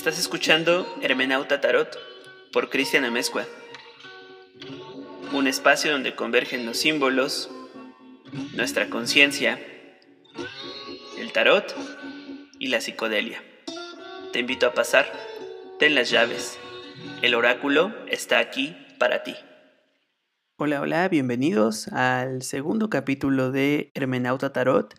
Estás escuchando Hermenauta Tarot por Cristian Amezcua. Un espacio donde convergen los símbolos, nuestra conciencia, el tarot y la psicodelia. Te invito a pasar, ten las llaves. El oráculo está aquí para ti. Hola, hola, bienvenidos al segundo capítulo de Hermenauta Tarot.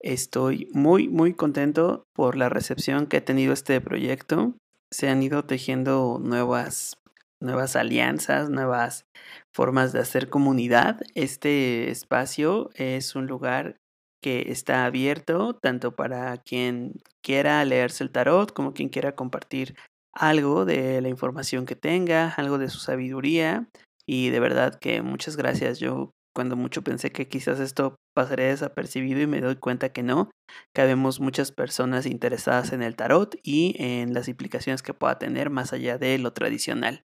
Estoy muy, muy contento por la recepción que ha tenido este proyecto. Se han ido tejiendo nuevas, nuevas alianzas, nuevas formas de hacer comunidad. Este espacio es un lugar que está abierto tanto para quien quiera leerse el tarot como quien quiera compartir algo de la información que tenga, algo de su sabiduría. Y de verdad que muchas gracias. Yo cuando mucho pensé que quizás esto pasaría desapercibido y me doy cuenta que no, que habemos muchas personas interesadas en el tarot y en las implicaciones que pueda tener más allá de lo tradicional.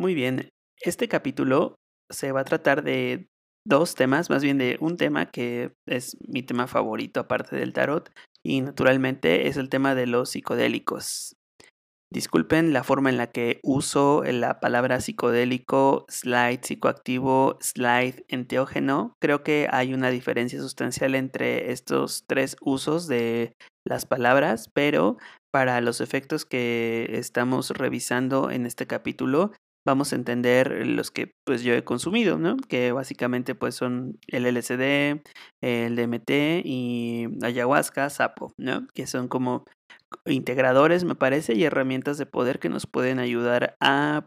Muy bien, este capítulo se va a tratar de dos temas, más bien de un tema que es mi tema favorito aparte del tarot y naturalmente es el tema de los psicodélicos. Disculpen la forma en la que uso la palabra psicodélico, slide psicoactivo, slide enteógeno. Creo que hay una diferencia sustancial entre estos tres usos de las palabras, pero para los efectos que estamos revisando en este capítulo, vamos a entender los que pues yo he consumido, ¿no? Que básicamente pues son el LSD, el DMT y ayahuasca, sapo, ¿no? Que son como integradores, me parece, y herramientas de poder que nos pueden ayudar a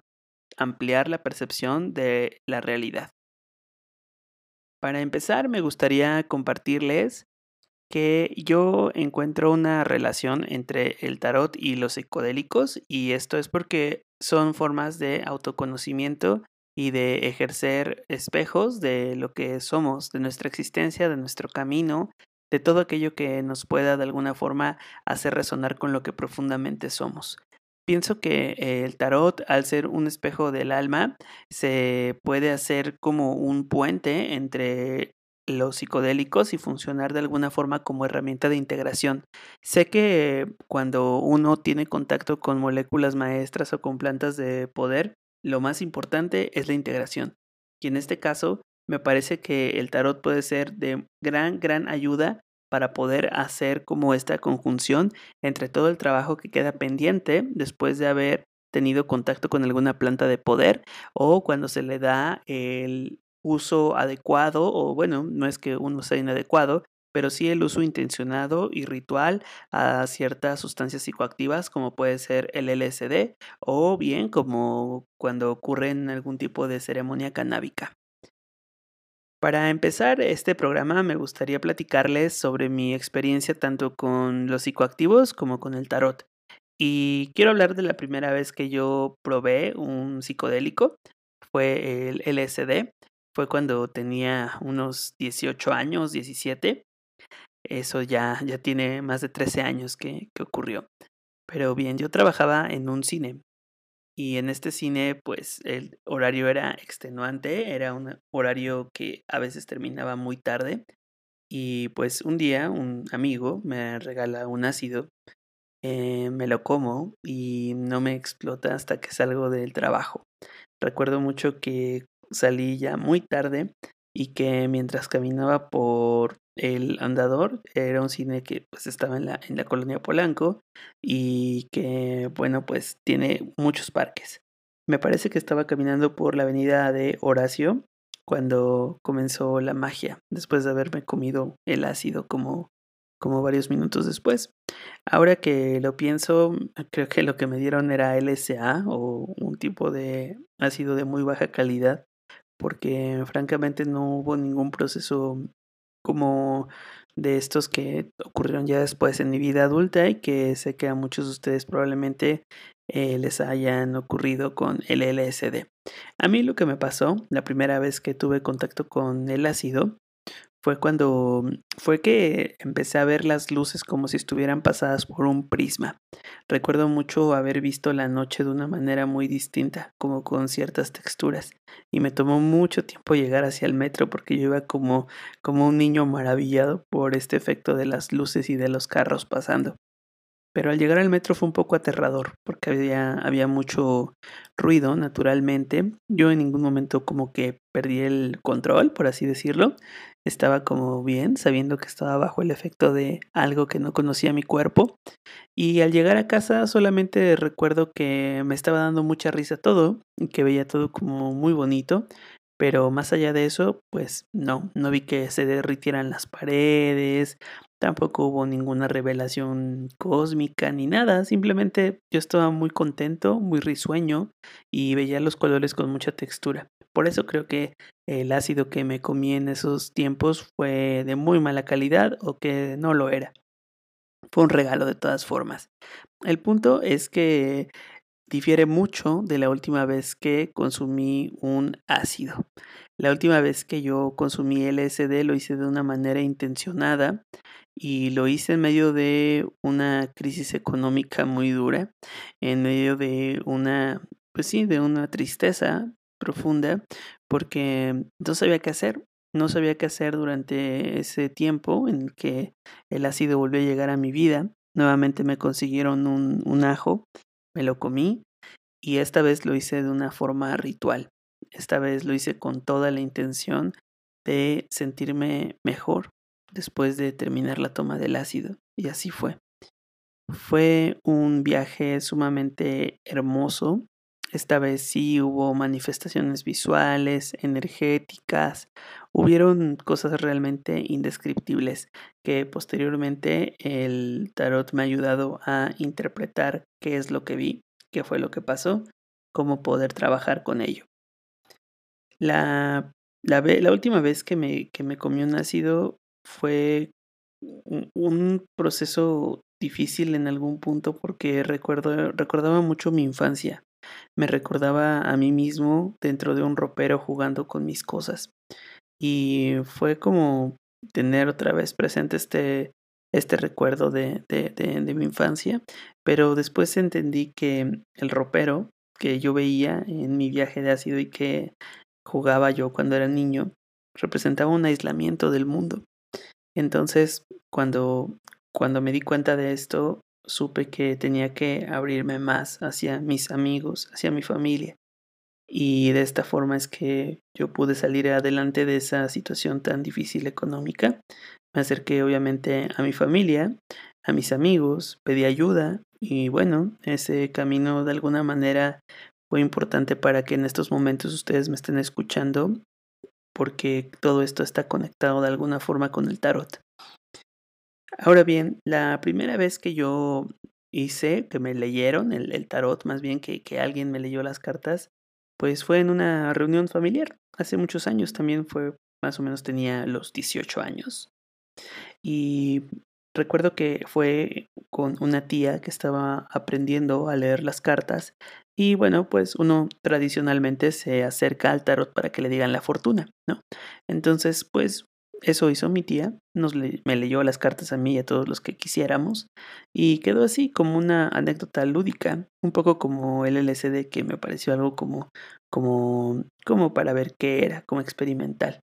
ampliar la percepción de la realidad. Para empezar, me gustaría compartirles que yo encuentro una relación entre el tarot y los psicodélicos y esto es porque son formas de autoconocimiento y de ejercer espejos de lo que somos, de nuestra existencia, de nuestro camino de todo aquello que nos pueda de alguna forma hacer resonar con lo que profundamente somos. Pienso que el tarot, al ser un espejo del alma, se puede hacer como un puente entre los psicodélicos y funcionar de alguna forma como herramienta de integración. Sé que cuando uno tiene contacto con moléculas maestras o con plantas de poder, lo más importante es la integración. Y en este caso, me parece que el tarot puede ser de gran, gran ayuda para poder hacer como esta conjunción entre todo el trabajo que queda pendiente después de haber tenido contacto con alguna planta de poder o cuando se le da el uso adecuado o bueno, no es que uno sea inadecuado, pero sí el uso intencionado y ritual a ciertas sustancias psicoactivas como puede ser el LSD o bien como cuando ocurre en algún tipo de ceremonia canábica. Para empezar este programa me gustaría platicarles sobre mi experiencia tanto con los psicoactivos como con el tarot. Y quiero hablar de la primera vez que yo probé un psicodélico. Fue el LSD. Fue cuando tenía unos 18 años, 17. Eso ya, ya tiene más de 13 años que, ocurrió. Pero bien, yo trabajaba en un cine y en este cine, pues el horario era extenuante, era un horario que a veces terminaba muy tarde. Y pues un día un amigo me regala un ácido, eh, me lo como y no me explota hasta que salgo del trabajo. Recuerdo mucho que salí ya muy tarde y que mientras caminaba por el Andador era un cine que pues estaba en la, en la colonia Polanco y que bueno pues tiene muchos parques. Me parece que estaba caminando por la avenida de Horacio cuando comenzó la magia, después de haberme comido el ácido como, como varios minutos después. Ahora que lo pienso, creo que lo que me dieron era LSA o un tipo de ácido de muy baja calidad, porque francamente no hubo ningún proceso como de estos que ocurrieron ya después en mi vida adulta y que sé que a muchos de ustedes probablemente eh, les hayan ocurrido con el LSD. A mí lo que me pasó la primera vez que tuve contacto con el ácido fue cuando mm, fue que empecé a ver las luces como si estuvieran pasadas por un prisma. Recuerdo mucho haber visto la noche de una manera muy distinta, como con ciertas texturas, y me tomó mucho tiempo llegar hacia el metro porque yo iba como como un niño maravillado por este efecto de las luces y de los carros pasando. Pero al llegar al metro fue un poco aterrador porque había, había mucho ruido naturalmente. Yo en ningún momento como que perdí el control, por así decirlo. Estaba como bien, sabiendo que estaba bajo el efecto de algo que no conocía mi cuerpo. Y al llegar a casa solamente recuerdo que me estaba dando mucha risa todo y que veía todo como muy bonito. Pero más allá de eso, pues no, no vi que se derritieran las paredes, tampoco hubo ninguna revelación cósmica ni nada, simplemente yo estaba muy contento, muy risueño y veía los colores con mucha textura. Por eso creo que el ácido que me comí en esos tiempos fue de muy mala calidad o que no lo era. Fue un regalo de todas formas. El punto es que difiere mucho de la última vez que consumí un ácido. La última vez que yo consumí LSD lo hice de una manera intencionada y lo hice en medio de una crisis económica muy dura, en medio de una, pues sí, de una tristeza profunda, porque no sabía qué hacer, no sabía qué hacer durante ese tiempo en que el ácido volvió a llegar a mi vida. Nuevamente me consiguieron un, un ajo me lo comí y esta vez lo hice de una forma ritual. Esta vez lo hice con toda la intención de sentirme mejor después de terminar la toma del ácido y así fue. Fue un viaje sumamente hermoso. Esta vez sí hubo manifestaciones visuales, energéticas, hubieron cosas realmente indescriptibles que posteriormente el tarot me ha ayudado a interpretar qué es lo que vi, qué fue lo que pasó, cómo poder trabajar con ello. La, la, la última vez que me, que me comí un ácido fue un proceso difícil en algún punto porque recuerdo, recordaba mucho mi infancia. Me recordaba a mí mismo dentro de un ropero jugando con mis cosas. Y fue como tener otra vez presente este, este recuerdo de, de, de, mi infancia. Pero después entendí que el ropero que yo veía en mi viaje de ácido y que jugaba yo cuando era niño representaba un aislamiento del mundo. Entonces, cuando, cuando me di cuenta de esto, supe que tenía que abrirme más hacia mis amigos, hacia mi familia. Y de esta forma es que yo pude salir adelante de esa situación tan difícil económica. Me acerqué obviamente a mi familia, a mis amigos, pedí ayuda y bueno, ese camino de alguna manera fue importante para que en estos momentos ustedes me estén escuchando porque todo esto está conectado de alguna forma con el tarot. Ahora bien, la primera vez que yo hice, que me leyeron el, tarot, más bien que, que alguien me leyó las cartas, pues fue en una reunión familiar, hace muchos años, también fue, más o menos tenía los 18 años. Y recuerdo que fue con una tía que estaba aprendiendo a leer las cartas y bueno, pues uno tradicionalmente se acerca al tarot para que le digan la fortuna, ¿no? Entonces, pues eso hizo mi tía, nos me leyó las cartas a mí y a todos los que quisiéramos y quedó así como una anécdota lúdica, un poco como el LCD que me pareció algo como como como para ver qué era, como experimental.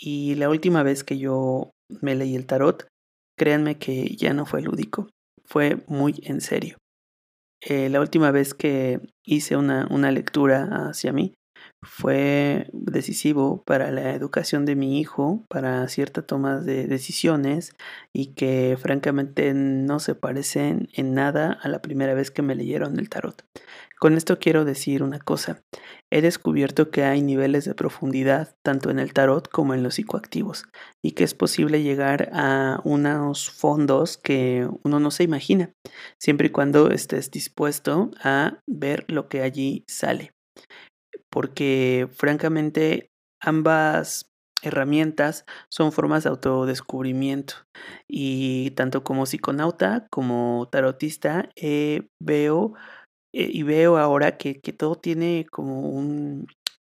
Y la última vez que yo me leí el tarot, créanme que ya no fue lúdico, fue muy en serio. Eh, la última vez que hice una, una lectura hacia mí, fue decisivo para la educación de mi hijo, para cierta toma de decisiones y que francamente no se parecen en nada a la primera vez que me leyeron el tarot. Con esto quiero decir una cosa. He descubierto que hay niveles de profundidad tanto en el tarot como en los psicoactivos y que es posible llegar a unos fondos que uno no se imagina, siempre y cuando estés dispuesto a ver lo que allí sale porque francamente ambas herramientas son formas de autodescubrimiento y tanto como psiconauta como tarotista eh, veo eh, y veo ahora que, que todo tiene como un,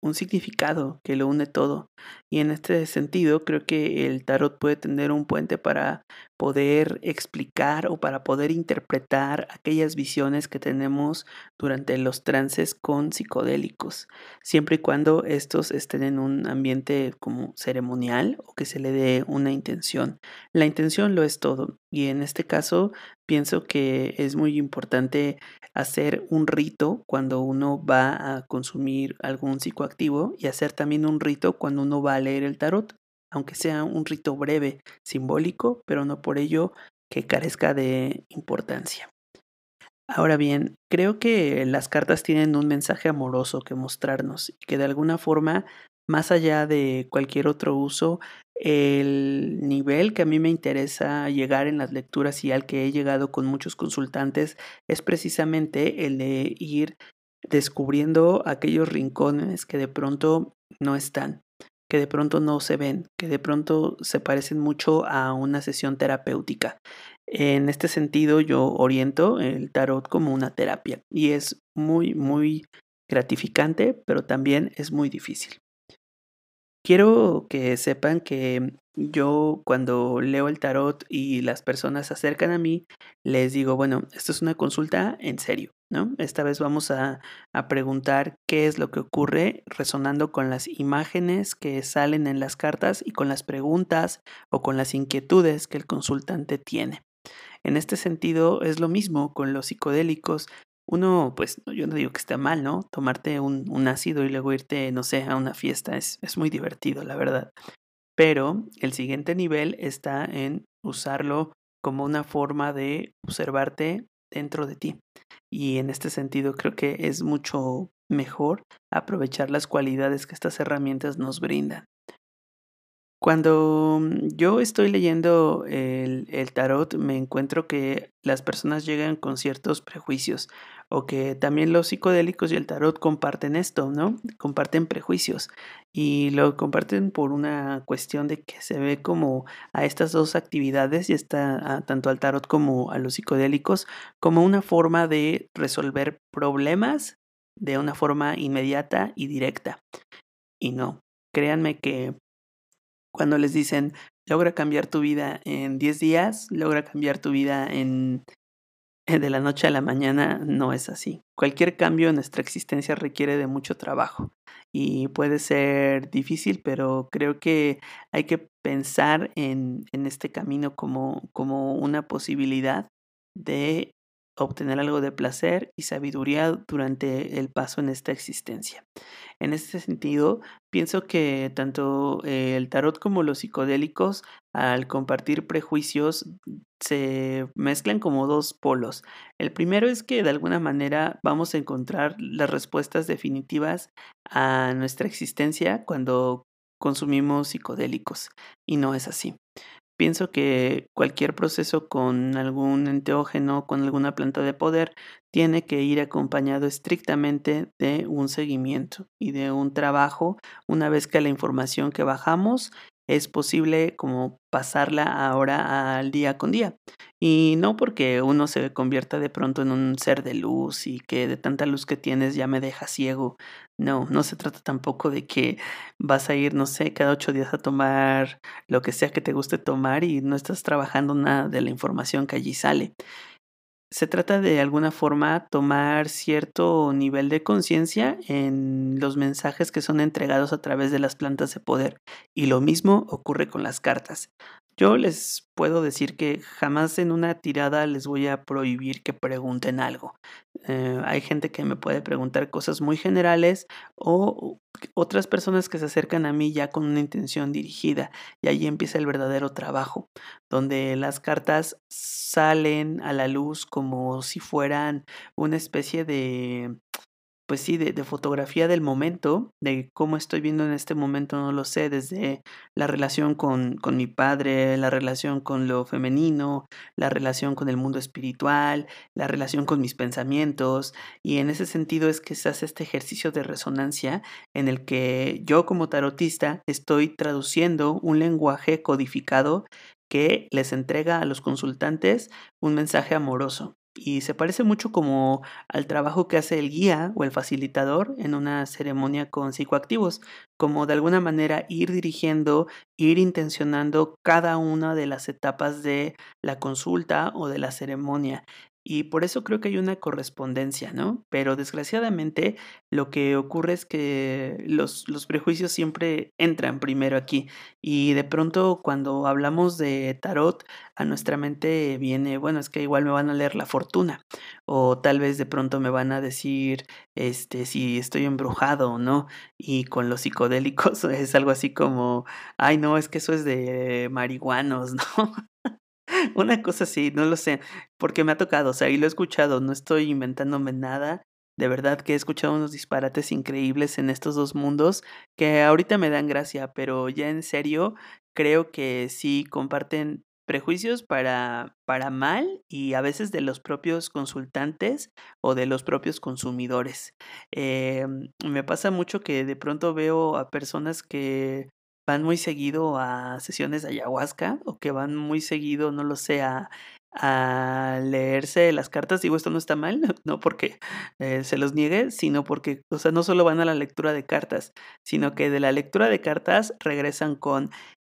un significado que lo une todo. Y en este sentido creo que el tarot puede tener un puente para, poder explicar o para poder interpretar aquellas visiones que tenemos durante los trances con psicodélicos, siempre y cuando estos estén en un ambiente como ceremonial o que se le dé una intención. La intención lo es todo y en este caso pienso que es muy importante hacer un rito cuando uno va a consumir algún psicoactivo y hacer también un rito cuando uno va a leer el tarot aunque sea un rito breve, simbólico, pero no por ello que carezca de importancia. Ahora bien, creo que las cartas tienen un mensaje amoroso que mostrarnos y que de alguna forma, más allá de cualquier otro uso, el nivel que a mí me interesa llegar en las lecturas y al que he llegado con muchos consultantes es precisamente el de ir descubriendo aquellos rincones que de pronto no están que de pronto no se ven, que de pronto se parecen mucho a una sesión terapéutica. En este sentido yo oriento el tarot como una terapia y es muy, muy gratificante, pero también es muy difícil. Quiero que sepan que yo cuando leo el tarot y las personas se acercan a mí, les digo, bueno, esto es una consulta en serio, ¿no? Esta vez vamos a, a, preguntar qué es lo que ocurre resonando con las imágenes que salen en las cartas y con las preguntas o con las inquietudes que el consultante tiene. En este sentido es lo mismo con los psicodélicos uno, pues yo no digo que esté mal, ¿no? Tomarte un, un ácido y luego irte, no sé, a una fiesta es, es muy divertido, la verdad. Pero el siguiente nivel está en usarlo como una forma de observarte dentro de ti. Y en este sentido creo que es mucho mejor aprovechar las cualidades que estas herramientas nos brindan. Cuando mm, yo estoy leyendo el, el, tarot, me encuentro que las personas llegan con ciertos prejuicios o que también los psicodélicos y el tarot comparten esto, ¿no? Comparten prejuicios y lo comparten por una cuestión de que se ve como a estas dos actividades y está tanto al tarot como a los psicodélicos como una forma de resolver problemas de una forma inmediata y directa. Y no, créanme que cuando les dicen, logra cambiar tu vida en 10 días, logra cambiar tu vida en de la noche a la mañana, no es así. Cualquier cambio en nuestra existencia requiere de mucho trabajo y puede ser difícil, pero creo que hay que pensar en, en este camino como, como una posibilidad de obtener algo de placer y sabiduría durante el paso en esta existencia. En este sentido, pienso que tanto el tarot como los psicodélicos, al compartir prejuicios, se mezclan como dos polos. El primero es que de alguna manera vamos a encontrar las respuestas definitivas a nuestra existencia cuando consumimos psicodélicos, y no es así. Pienso que cualquier proceso con algún enteógeno, con alguna planta de poder, tiene que ir acompañado estrictamente de un seguimiento y de un trabajo. Una vez que la información que bajamos es posible como pasarla ahora al día con día. Y no porque uno se convierta de pronto en un ser de luz y que de tanta luz que tienes ya me deja ciego. No, no se trata tampoco de que vas a ir, no sé, cada ocho días a tomar lo que sea que te guste tomar y no estás trabajando nada de la información que allí sale se trata de alguna forma tomar cierto nivel de conciencia en los mensajes que son entregados a través de las plantas de poder. Y lo mismo ocurre con las cartas. Yo les puedo decir que jamás en una tirada les voy a prohibir que pregunten algo. Eh, hay gente que me puede preguntar cosas muy generales o otras personas que se acercan a mí ya con una intención dirigida y ahí empieza el verdadero trabajo, donde las cartas salen a la luz como si fueran una especie de pues sí, de, fotografía del momento, de cómo estoy viendo en este momento, no lo sé, desde la relación con, con mi padre, la relación con lo femenino, la relación con el mundo espiritual, la relación con mis pensamientos, y en ese sentido es que se hace este ejercicio de resonancia en el que yo como tarotista estoy traduciendo un lenguaje codificado que les entrega a los consultantes un mensaje amoroso y se parece mucho como al trabajo que hace el guía o el facilitador en una ceremonia con psicoactivos, como de alguna manera ir dirigiendo, ir intencionando cada una de las etapas de la consulta o de la ceremonia. Y por eso creo que hay una correspondencia, ¿no? Pero desgraciadamente lo que ocurre es que los, los prejuicios siempre entran primero aquí. Y de pronto cuando hablamos de tarot, a nuestra mente viene, bueno, es que igual me van a leer la fortuna. O tal vez de pronto me van a decir este, si estoy embrujado o no. Y con los psicodélicos es algo así como, ay no, es que eso es de marihuanos, ¿no? Una cosa así, no lo sé, porque me ha tocado, o sea, y lo he escuchado, no estoy inventándome nada. De verdad que he escuchado unos disparates increíbles en estos dos mundos que ahorita me dan gracia, pero ya en serio creo que sí comparten prejuicios para, para mal y a veces de los propios consultantes o de los propios consumidores. Eh, me pasa mucho que de pronto veo a personas que van muy seguido a sesiones de ayahuasca o que van muy seguido, no lo sé, a, leerse las cartas. Digo, esto no está mal, no porque eh, se los niegue, sino porque, o sea, no solo van a la lectura de cartas, sino que de la lectura de cartas regresan con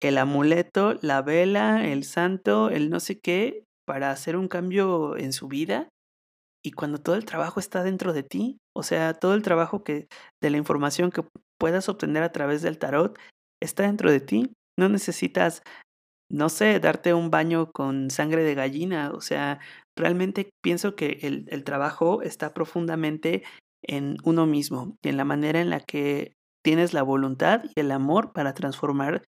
el amuleto, la vela, el santo, el no sé qué, para hacer un cambio en su vida. Y cuando todo el trabajo está dentro de ti, o sea, todo el trabajo que de la información que puedas obtener a través del tarot está dentro de ti. No necesitas, no sé, darte un baño con sangre de gallina. O sea, realmente pienso que el, el trabajo está profundamente en uno mismo y en la manera en la que tienes la voluntad y el amor para transformar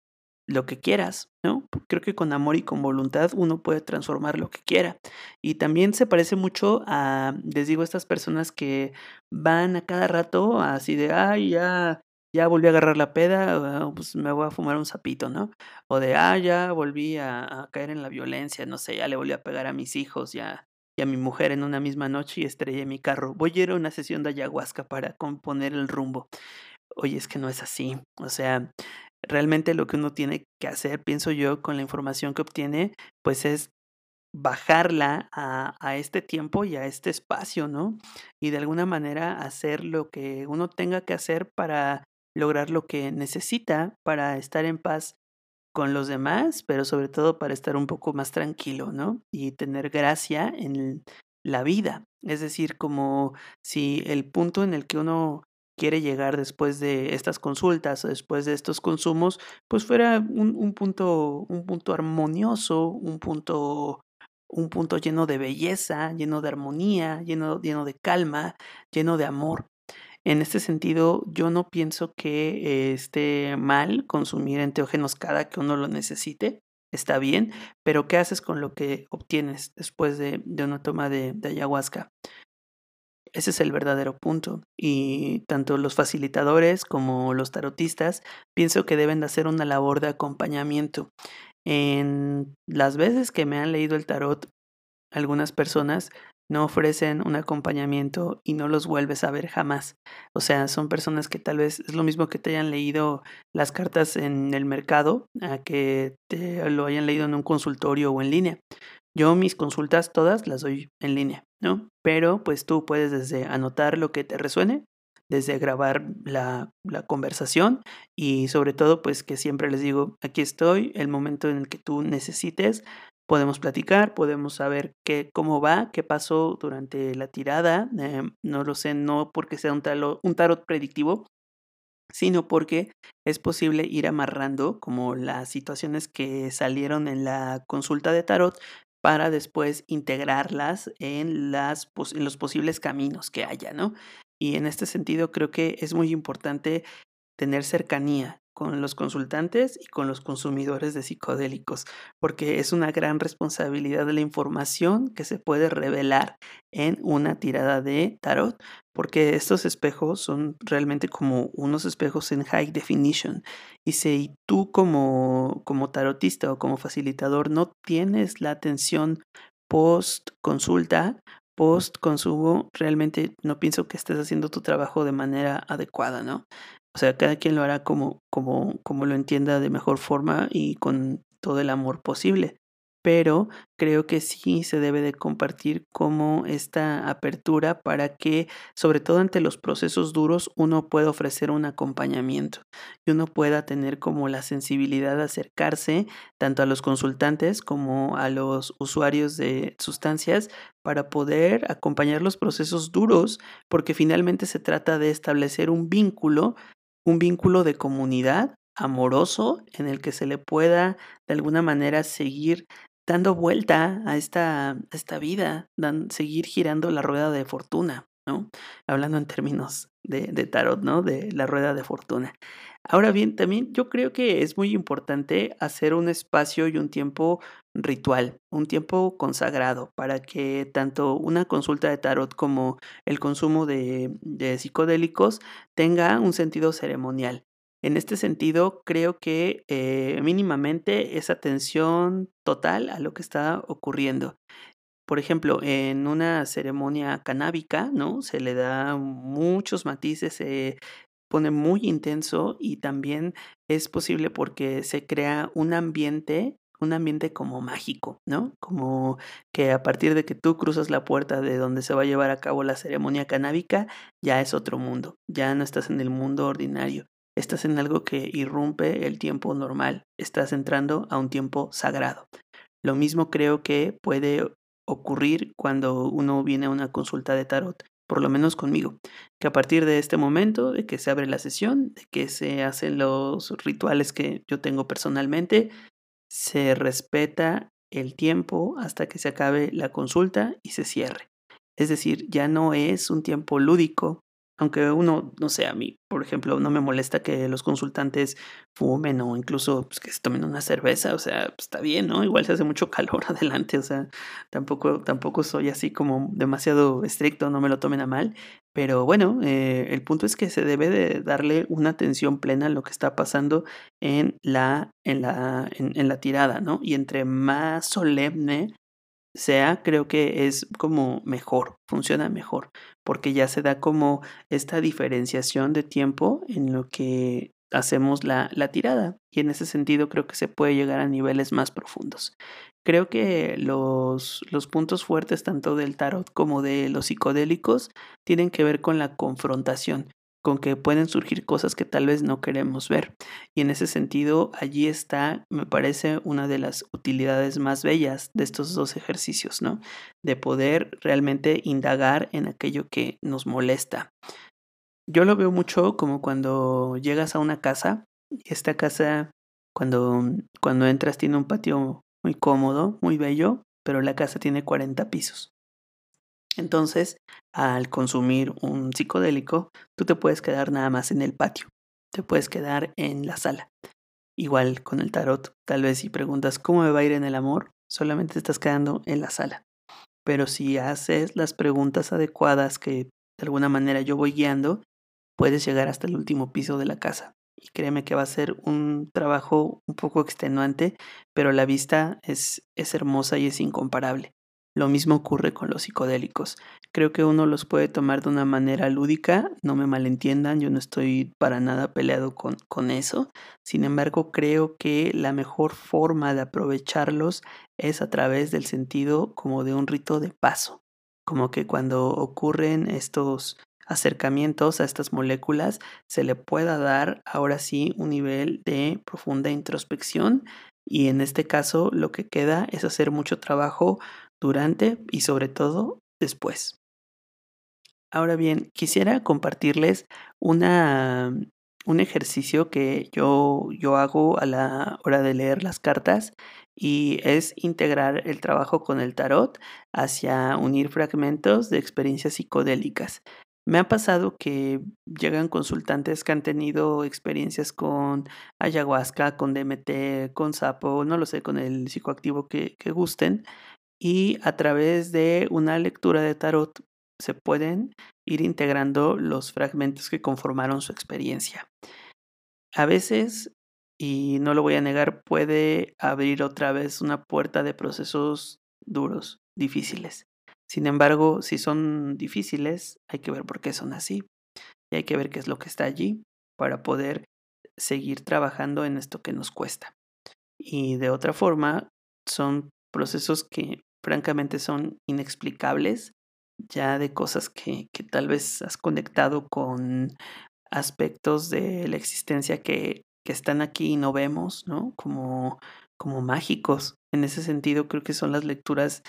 lo que quieras, ¿no? Creo que con amor y con voluntad uno puede transformar lo que quiera. Y también se parece mucho a, les digo, estas personas que van a cada rato así de, ay, ya ya volví a agarrar la peda, ah, pues me voy a fumar un sapito, ¿no? O de, ah, ya volví a, caer en la violencia, no sé, ya le volví a pegar a mis hijos, ya, y a mi mujer en una misma noche y estrellé mi carro. Voy a ir a una sesión de ayahuasca para componer el rumbo. Oye, es que no es así. O sea, realmente lo que uno tiene que hacer, pienso yo, con la información que obtiene, pues es bajarla a, a, este tiempo y a este espacio, ¿no? Y de alguna manera hacer lo que uno tenga que hacer para lograr lo que necesita para estar en paz con los demás, pero sobre todo para estar un poco más tranquilo, ¿no? Y tener gracia en la vida. Es decir, como si el punto en el que uno quiere llegar después de estas consultas o después de estos consumos, pues fuera un, un punto, un punto armonioso, un punto, un punto lleno de belleza, lleno de armonía, lleno, lleno de calma, lleno de amor. En este sentido, yo no pienso que esté mal consumir enteógenos cada que uno lo necesite. Está bien, pero ¿qué haces con lo que obtienes después de, una toma de, de ayahuasca? Ese es el verdadero punto. Y tanto los facilitadores como los tarotistas pienso que deben de hacer una labor de acompañamiento. En las veces que me han leído el tarot, algunas personas no ofrecen un acompañamiento y no los vuelves a ver jamás. O sea, son personas que tal vez es lo mismo que te hayan leído las cartas en el mercado, a que te lo hayan leído en un consultorio o en línea. Yo mis consultas todas las doy en línea, ¿no? Pero pues tú puedes desde anotar lo que te resuene, desde grabar la, la, conversación y sobre todo pues que siempre les digo, aquí estoy, el momento en el que tú necesites, podemos platicar, podemos saber qué, cómo va, qué pasó durante la tirada. Eh, no lo sé, no porque sea un, un tarot predictivo, sino porque es posible ir amarrando como las situaciones que salieron en la consulta de tarot para después integrarlas en, las, en los posibles caminos que haya, ¿no? Y en este sentido creo que es muy importante tener cercanía con los consultantes y con los consumidores de psicodélicos, porque es una gran responsabilidad de la información que se puede revelar en una tirada de tarot, porque estos espejos son realmente como unos espejos en high definition. Y si tú como, como tarotista o como facilitador no tienes la atención post consulta, post consumo, realmente no pienso que estés haciendo tu trabajo de manera adecuada, ¿no? O sea, cada quien lo hará como, como, como lo entienda de mejor forma y con todo el amor posible. pero creo que sí se debe de compartir como esta apertura para que, sobre todo ante los procesos duros, uno pueda ofrecer un acompañamiento y uno pueda tener como la sensibilidad de acercarse tanto a los consultantes como a los usuarios de sustancias para poder acompañar los procesos duros, porque finalmente se trata de establecer un vínculo, un vínculo de comunidad amoroso en el que se le pueda de alguna manera seguir dando vuelta a esta, esta vida, dan, seguir girando la rueda de fortuna, Hablando en términos de, tarot, ¿no? De la rueda de fortuna. Ahora bien, también yo creo que es muy importante hacer un espacio y un tiempo ritual, un tiempo consagrado para que tanto una consulta de tarot como el consumo de, de psicodélicos tenga un sentido ceremonial. En este sentido, creo que eh, mínimamente es atención total a lo que está ocurriendo. Por ejemplo, en una ceremonia canábica, ¿no? Se le da muchos matices, se pone muy intenso y también es posible porque se crea un ambiente, un ambiente como mágico, ¿no? Como que a partir de que tú cruzas la puerta de donde se va a llevar a cabo la ceremonia canábica, ya es otro mundo, ya no estás en el mundo ordinario estás en algo que irrumpe el tiempo normal, estás entrando a un tiempo sagrado. Lo mismo creo que puede ocurrir cuando uno viene a una consulta de tarot, por lo menos conmigo, que a partir de este momento, de que se abre la sesión, de que se hacen los rituales que yo tengo personalmente, se respeta el tiempo hasta que se acabe la consulta y se cierre. Es decir, ya no es un tiempo lúdico, aunque uno, no sé, a mí, por ejemplo, no me molesta que los consultantes fumen o incluso pues, que se tomen una cerveza, o sea, pues, está bien, ¿no? Igual se hace mucho calor adelante, o sea, tampoco, tampoco soy así como demasiado estricto, no me lo tomen a mal, pero bueno, eh, el punto es que se debe de darle una atención plena a lo que está pasando en la, en la, en la tirada, ¿no? Y entre más solemne sea, creo que es como mejor, funciona mejor, porque ya se da como esta diferenciación de tiempo en lo que hacemos la, la tirada y en ese sentido creo que se puede llegar a niveles más profundos. Creo que los, los puntos fuertes tanto del tarot como de los psicodélicos tienen que ver con la confrontación con que pueden surgir cosas que tal vez no queremos ver. Y en ese sentido, allí está, me parece, una de las utilidades más bellas de estos dos ejercicios, ¿no? De poder realmente indagar en aquello que nos molesta. Yo lo veo mucho como cuando llegas a una casa y esta casa, cuando, cuando entras, tiene un patio muy cómodo, muy bello, pero la casa tiene 40 pisos. Entonces, al consumir un psicodélico, tú te puedes quedar nada más en el patio, te puedes quedar en la sala. Igual con el tarot, tal vez si preguntas cómo me va a ir en el amor, solamente te estás quedando en la sala. Pero si haces las preguntas adecuadas que de alguna manera yo voy guiando, puedes llegar hasta el último piso de la casa. Y créeme que va a ser un trabajo un poco extenuante, pero la vista es, es hermosa y es incomparable. Lo mismo ocurre con los psicodélicos. Creo que uno los puede tomar de una manera lúdica, no me malentiendan, yo no estoy para nada peleado con, con eso. Sin embargo, creo que la mejor forma de aprovecharlos es a través del sentido como de un rito de paso. Como que cuando ocurren estos acercamientos a estas moléculas, se le pueda dar ahora sí un nivel de profunda introspección y en este caso lo que queda es hacer mucho trabajo durante y sobre todo después. Ahora bien, quisiera compartirles una, un ejercicio que yo, yo hago a la hora de leer las cartas y es integrar el trabajo con el tarot hacia unir fragmentos de experiencias psicodélicas. Me ha pasado que llegan consultantes que han tenido experiencias con ayahuasca, con DMT, con sapo, no lo sé, con el psicoactivo que, que gusten, y a través de una lectura de tarot se pueden ir integrando los fragmentos que conformaron su experiencia. A veces, y no lo voy a negar, puede abrir otra vez una puerta de procesos duros, difíciles. Sin embargo, si son difíciles, hay que ver por qué son así. Y hay que ver qué es lo que está allí para poder seguir trabajando en esto que nos cuesta. Y de otra forma, son procesos que francamente son inexplicables, ya de cosas que, que tal vez has conectado con aspectos de la existencia que, que están aquí y no vemos, ¿no? Como, como mágicos. En ese sentido, creo que son las lecturas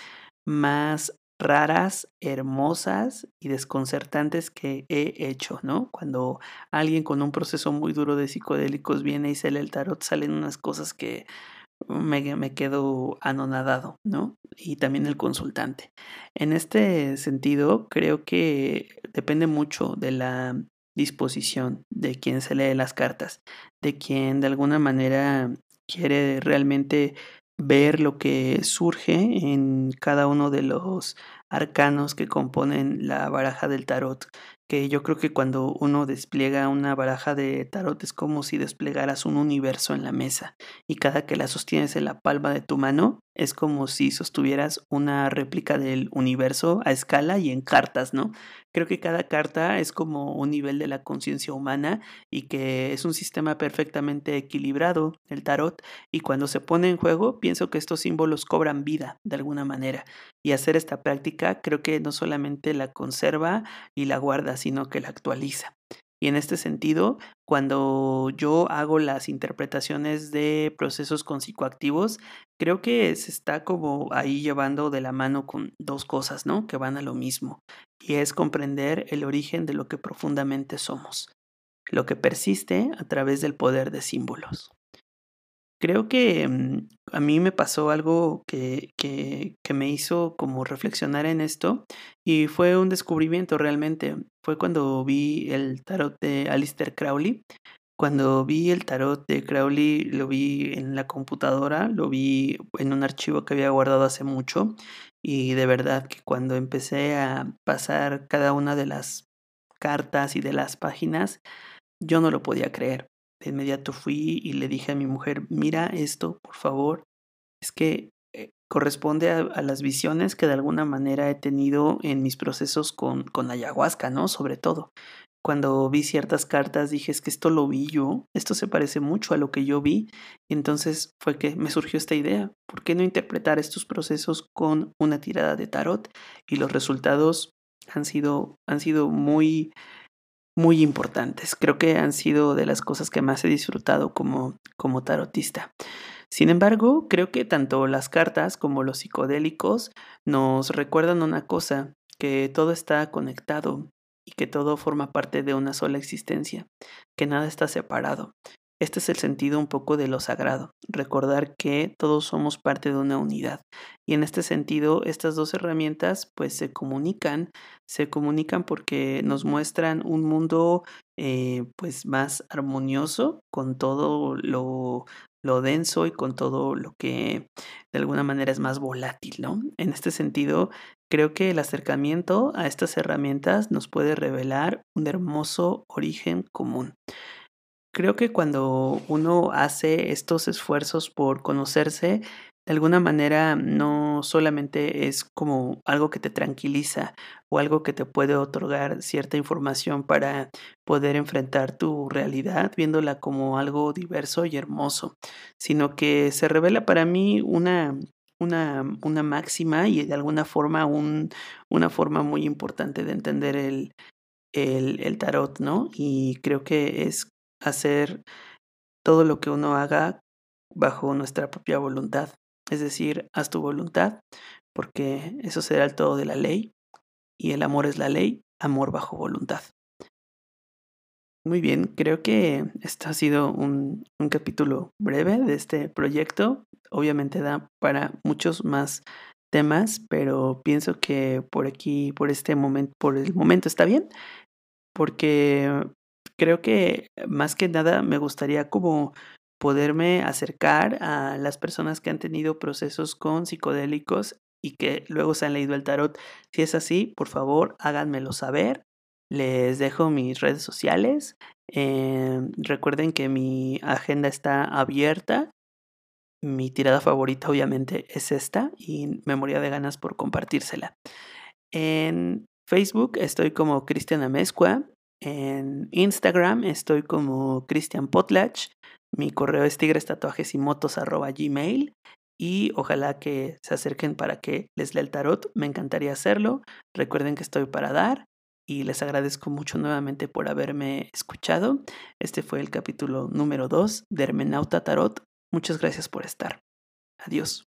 más raras, hermosas y desconcertantes que he hecho, ¿no? Cuando alguien con un proceso muy duro de psicodélicos viene y se el tarot, salen unas cosas que me, me quedo anonadado, ¿no? Y también el consultante. En este sentido, creo que depende mucho de la disposición de quien se lee las cartas, de quien de alguna manera quiere realmente ver lo que surge en cada uno de los arcanos que componen la baraja del tarot, que yo creo que cuando uno despliega una baraja de tarot es como si desplegaras un universo en la mesa y cada que la sostienes en la palma de tu mano es como si sostuvieras una réplica del universo a escala y en cartas, ¿no? Creo que cada carta es como un nivel de la conciencia humana y que es un sistema perfectamente equilibrado, el tarot, y cuando se pone en juego pienso que estos símbolos cobran vida de alguna manera y hacer esta práctica creo que no solamente la conserva y la guarda, sino que la actualiza. Y en este sentido, cuando yo hago las interpretaciones de procesos con psicoactivos, creo que se está como ahí llevando de la mano con dos cosas, ¿no? Que van a lo mismo. Y es comprender el origen de lo que profundamente somos, lo que persiste a través del poder de símbolos. Creo que mm, a mí me pasó algo que, que, que, me hizo como reflexionar en esto y fue un descubrimiento realmente. Fue cuando vi el tarot de Alistair Crowley. Cuando vi el tarot de Crowley lo vi en la computadora, lo vi en un archivo que había guardado hace mucho y de verdad que cuando empecé a pasar cada una de las cartas y de las páginas, yo no lo podía creer de inmediato fui y le dije a mi mujer, mira esto, por favor, es que corresponde a, las visiones que de alguna manera he tenido en mis procesos con, con ayahuasca, ¿no? Sobre todo. Cuando vi ciertas cartas dije, es que esto lo vi yo, esto se parece mucho a lo que yo vi. Y entonces fue que me surgió esta idea, ¿por qué no interpretar estos procesos con una tirada de tarot? Y los resultados han sido, han sido muy muy importantes. Creo que han sido de las cosas que más he disfrutado como, como tarotista. Sin embargo, creo que tanto las cartas como los psicodélicos nos recuerdan una cosa, que todo está conectado y que todo forma parte de una sola existencia, que nada está separado. Este es el sentido un poco de lo sagrado, recordar que todos somos parte de una unidad. Y en este sentido, estas dos herramientas pues se comunican, se comunican porque nos muestran un mundo eh, pues más armonioso con todo lo, lo denso y con todo lo que de alguna manera es más volátil, ¿no? En este sentido, creo que el acercamiento a estas herramientas nos puede revelar un hermoso origen común. Creo que cuando uno hace estos esfuerzos por conocerse, de alguna manera no solamente es como algo que te tranquiliza o algo que te puede otorgar cierta información para poder enfrentar tu realidad viéndola como algo diverso y hermoso, sino que se revela para mí una, una, una máxima y de alguna forma un, una forma muy importante de entender el, el, el tarot, ¿no? Y creo que es hacer todo lo que uno haga bajo nuestra propia voluntad. Es decir, haz tu voluntad, porque eso será el todo de la ley, y el amor es la ley, amor bajo voluntad. Muy bien, creo que esto ha sido un, un capítulo breve de este proyecto. Obviamente da para muchos más temas, pero pienso que por aquí, por este momento, por el momento está bien, porque creo que más que nada me gustaría como poderme acercar a las personas que han tenido procesos con psicodélicos y que luego se han leído el tarot. Si es así, por favor, háganmelo saber. Les dejo mis redes sociales. Eh, recuerden que mi agenda está abierta. Mi tirada favorita obviamente es esta y me moría de ganas por compartírsela. En Facebook estoy como Cristian Amezcua. En Instagram estoy como Christian Potlach. Mi correo es tigres tatuajes y motos gmail. y ojalá que se acerquen para que les lea el tarot. Me encantaría hacerlo. Recuerden que estoy para dar y les agradezco mucho nuevamente por haberme escuchado. Este fue el capítulo número 2 de Hermenauta Tarot. Muchas gracias por estar. Adiós.